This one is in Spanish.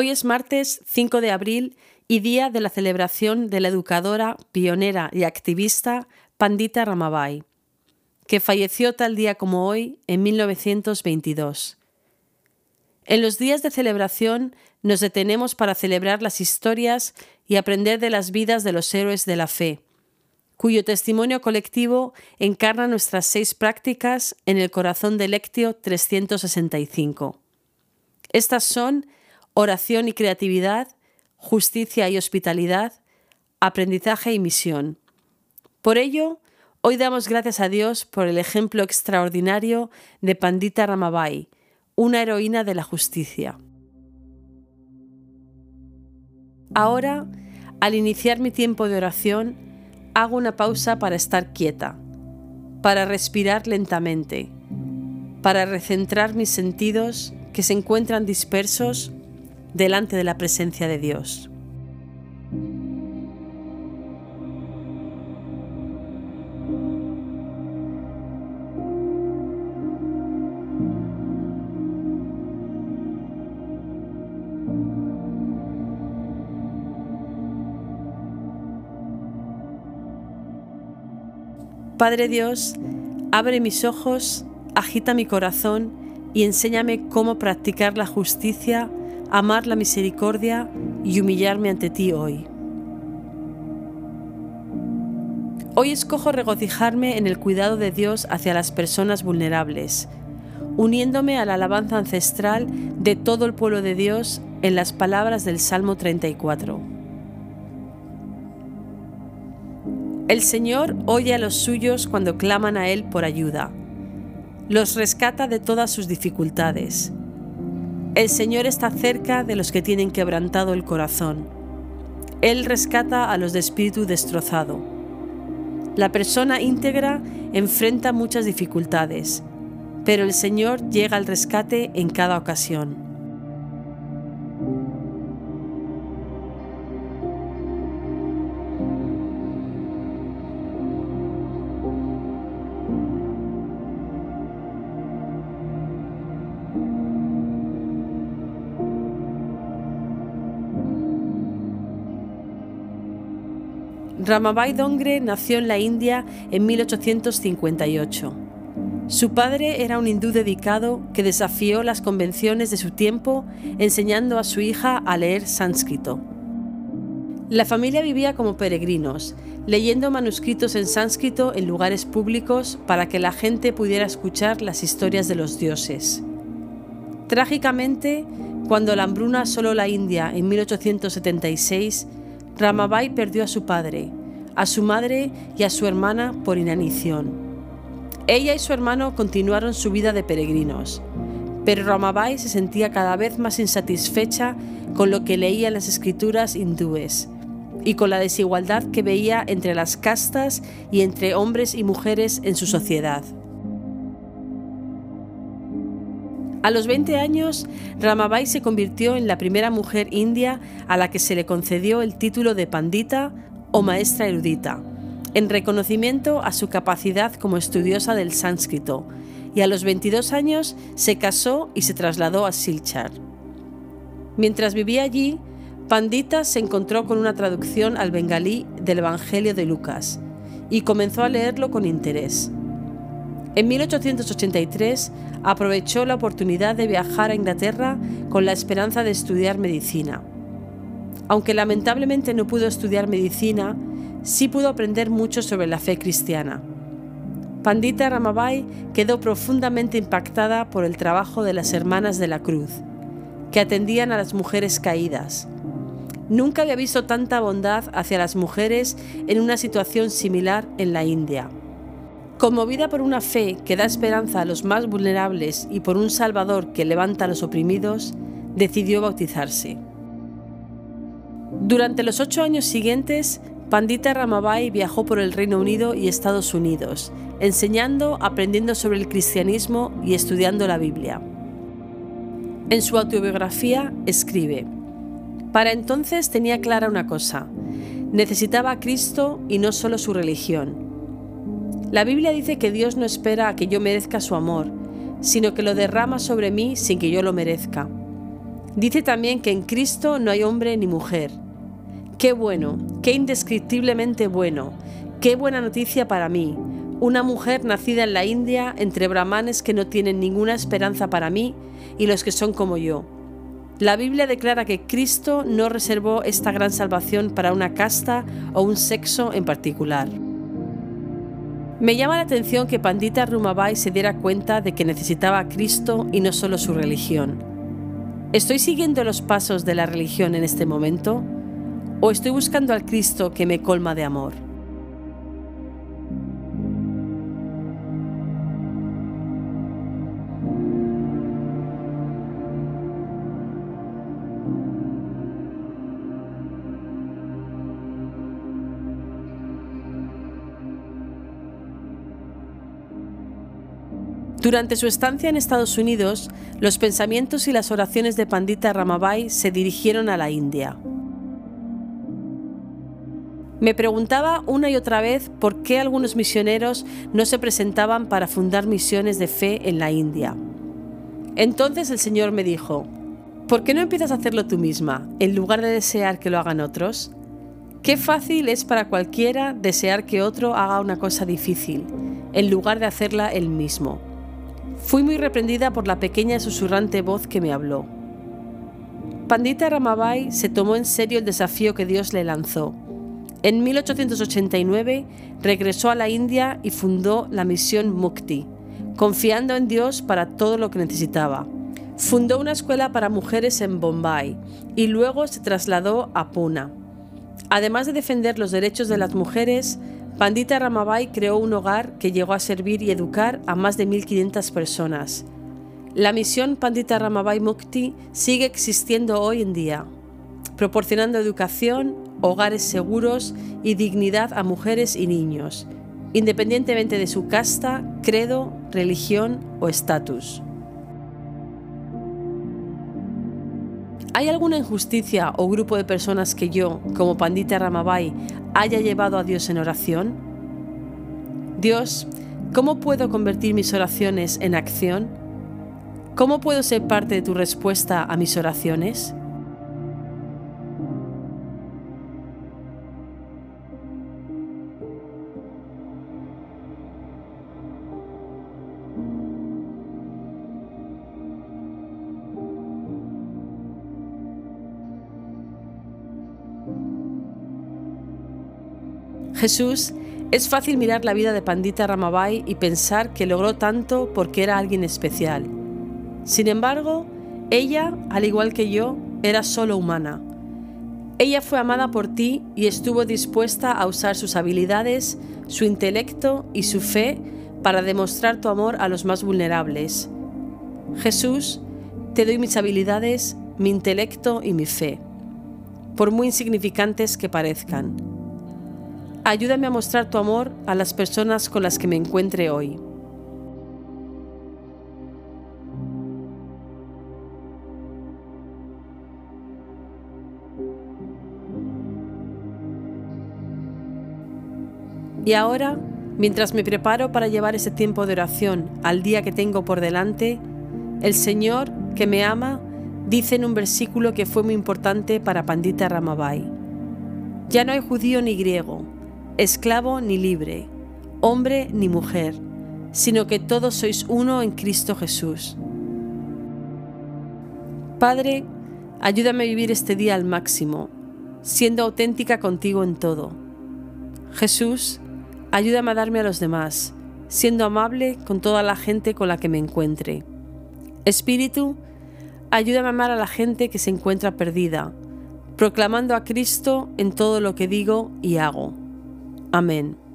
Hoy es martes 5 de abril y día de la celebración de la educadora, pionera y activista Pandita Ramabai, que falleció tal día como hoy en 1922. En los días de celebración nos detenemos para celebrar las historias y aprender de las vidas de los héroes de la fe, cuyo testimonio colectivo encarna nuestras seis prácticas en el corazón del Lectio 365. Estas son oración y creatividad, justicia y hospitalidad, aprendizaje y misión. Por ello, hoy damos gracias a Dios por el ejemplo extraordinario de Pandita Ramabai, una heroína de la justicia. Ahora, al iniciar mi tiempo de oración, hago una pausa para estar quieta, para respirar lentamente, para recentrar mis sentidos que se encuentran dispersos delante de la presencia de Dios. Padre Dios, abre mis ojos, agita mi corazón y enséñame cómo practicar la justicia amar la misericordia y humillarme ante ti hoy. Hoy escojo regocijarme en el cuidado de Dios hacia las personas vulnerables, uniéndome a la alabanza ancestral de todo el pueblo de Dios en las palabras del Salmo 34. El Señor oye a los suyos cuando claman a Él por ayuda. Los rescata de todas sus dificultades el Señor está cerca de los que tienen quebrantado el corazón. Él rescata a los de espíritu destrozado. La persona íntegra enfrenta muchas dificultades, pero el Señor llega al rescate en cada ocasión. Ramabai Dongre nació en la India en 1858. Su padre era un hindú dedicado que desafió las convenciones de su tiempo enseñando a su hija a leer sánscrito. La familia vivía como peregrinos, leyendo manuscritos en sánscrito en lugares públicos para que la gente pudiera escuchar las historias de los dioses. Trágicamente, cuando la hambruna asoló la India en 1876, Ramabai perdió a su padre, a su madre y a su hermana por inanición. Ella y su hermano continuaron su vida de peregrinos, pero Ramabai se sentía cada vez más insatisfecha con lo que leía en las escrituras hindúes y con la desigualdad que veía entre las castas y entre hombres y mujeres en su sociedad. A los 20 años, Ramabai se convirtió en la primera mujer india a la que se le concedió el título de pandita o maestra erudita, en reconocimiento a su capacidad como estudiosa del sánscrito, y a los 22 años se casó y se trasladó a Silchar. Mientras vivía allí, Pandita se encontró con una traducción al bengalí del Evangelio de Lucas y comenzó a leerlo con interés. En 1883 aprovechó la oportunidad de viajar a Inglaterra con la esperanza de estudiar medicina. Aunque lamentablemente no pudo estudiar medicina, sí pudo aprender mucho sobre la fe cristiana. Pandita Ramabai quedó profundamente impactada por el trabajo de las Hermanas de la Cruz, que atendían a las mujeres caídas. Nunca había visto tanta bondad hacia las mujeres en una situación similar en la India. Conmovida por una fe que da esperanza a los más vulnerables y por un Salvador que levanta a los oprimidos, decidió bautizarse. Durante los ocho años siguientes, Pandita Ramabai viajó por el Reino Unido y Estados Unidos, enseñando, aprendiendo sobre el cristianismo y estudiando la Biblia. En su autobiografía escribe, Para entonces tenía clara una cosa, necesitaba a Cristo y no solo su religión la Biblia dice que Dios no espera a que yo merezca su amor, sino que lo derrama sobre mí sin que yo lo merezca. Dice también que en Cristo no hay hombre ni mujer. Qué bueno, qué indescriptiblemente bueno, qué buena noticia para mí, una mujer nacida en la India entre brahmanes que no tienen ninguna esperanza para mí y los que son como yo. La Biblia declara que Cristo no reservó esta gran salvación para una casta o un sexo en particular. Me llama la atención que Pandita Rumabai se diera cuenta de que necesitaba a Cristo y no solo su religión. ¿Estoy siguiendo los pasos de la religión en este momento? ¿O estoy buscando al Cristo que me colma de amor? Durante su estancia en Estados Unidos, los pensamientos y las oraciones de Pandita Ramabai se dirigieron a la India. Me preguntaba una y otra vez por qué algunos misioneros no se presentaban para fundar misiones de fe en la India. Entonces el Señor me dijo, ¿por qué no empiezas a hacerlo tú misma, en lugar de desear que lo hagan otros? Qué fácil es para cualquiera desear que otro haga una cosa difícil, en lugar de hacerla él mismo. Fui muy reprendida por la pequeña y susurrante voz que me habló. Pandita Ramabai se tomó en serio el desafío que Dios le lanzó. En 1889 regresó a la India y fundó la misión Mukti, confiando en Dios para todo lo que necesitaba. Fundó una escuela para mujeres en Bombay y luego se trasladó a Pune. Además de defender los derechos de las mujeres, Pandita Ramabai creó un hogar que llegó a servir y educar a más de 1.500 personas. La misión Pandita Ramabai Mukti sigue existiendo hoy en día, proporcionando educación, hogares seguros y dignidad a mujeres y niños, independientemente de su casta, credo, religión o estatus. ¿Hay alguna injusticia o grupo de personas que yo, como Pandita Ramabai, haya llevado a Dios en oración? Dios, ¿cómo puedo convertir mis oraciones en acción? ¿Cómo puedo ser parte de tu respuesta a mis oraciones? Jesús, es fácil mirar la vida de Pandita Ramabai y pensar que logró tanto porque era alguien especial. Sin embargo, ella, al igual que yo, era solo humana. Ella fue amada por ti y estuvo dispuesta a usar sus habilidades, su intelecto y su fe para demostrar tu amor a los más vulnerables. Jesús, te doy mis habilidades, mi intelecto y mi fe, por muy insignificantes que parezcan. Ayúdame a mostrar tu amor a las personas con las que me encuentre hoy. Y ahora, mientras me preparo para llevar ese tiempo de oración al día que tengo por delante, el Señor, que me ama, dice en un versículo que fue muy importante para Pandita Ramabai. Ya no hay judío ni griego, esclavo ni libre, hombre ni mujer, sino que todos sois uno en Cristo Jesús. Padre, ayúdame a vivir este día al máximo, siendo auténtica contigo en todo. Jesús, ayúdame a darme a los demás, siendo amable con toda la gente con la que me encuentre. Espíritu, ayúdame a amar a la gente que se encuentra perdida, proclamando a Cristo en todo lo que digo y hago. Amén.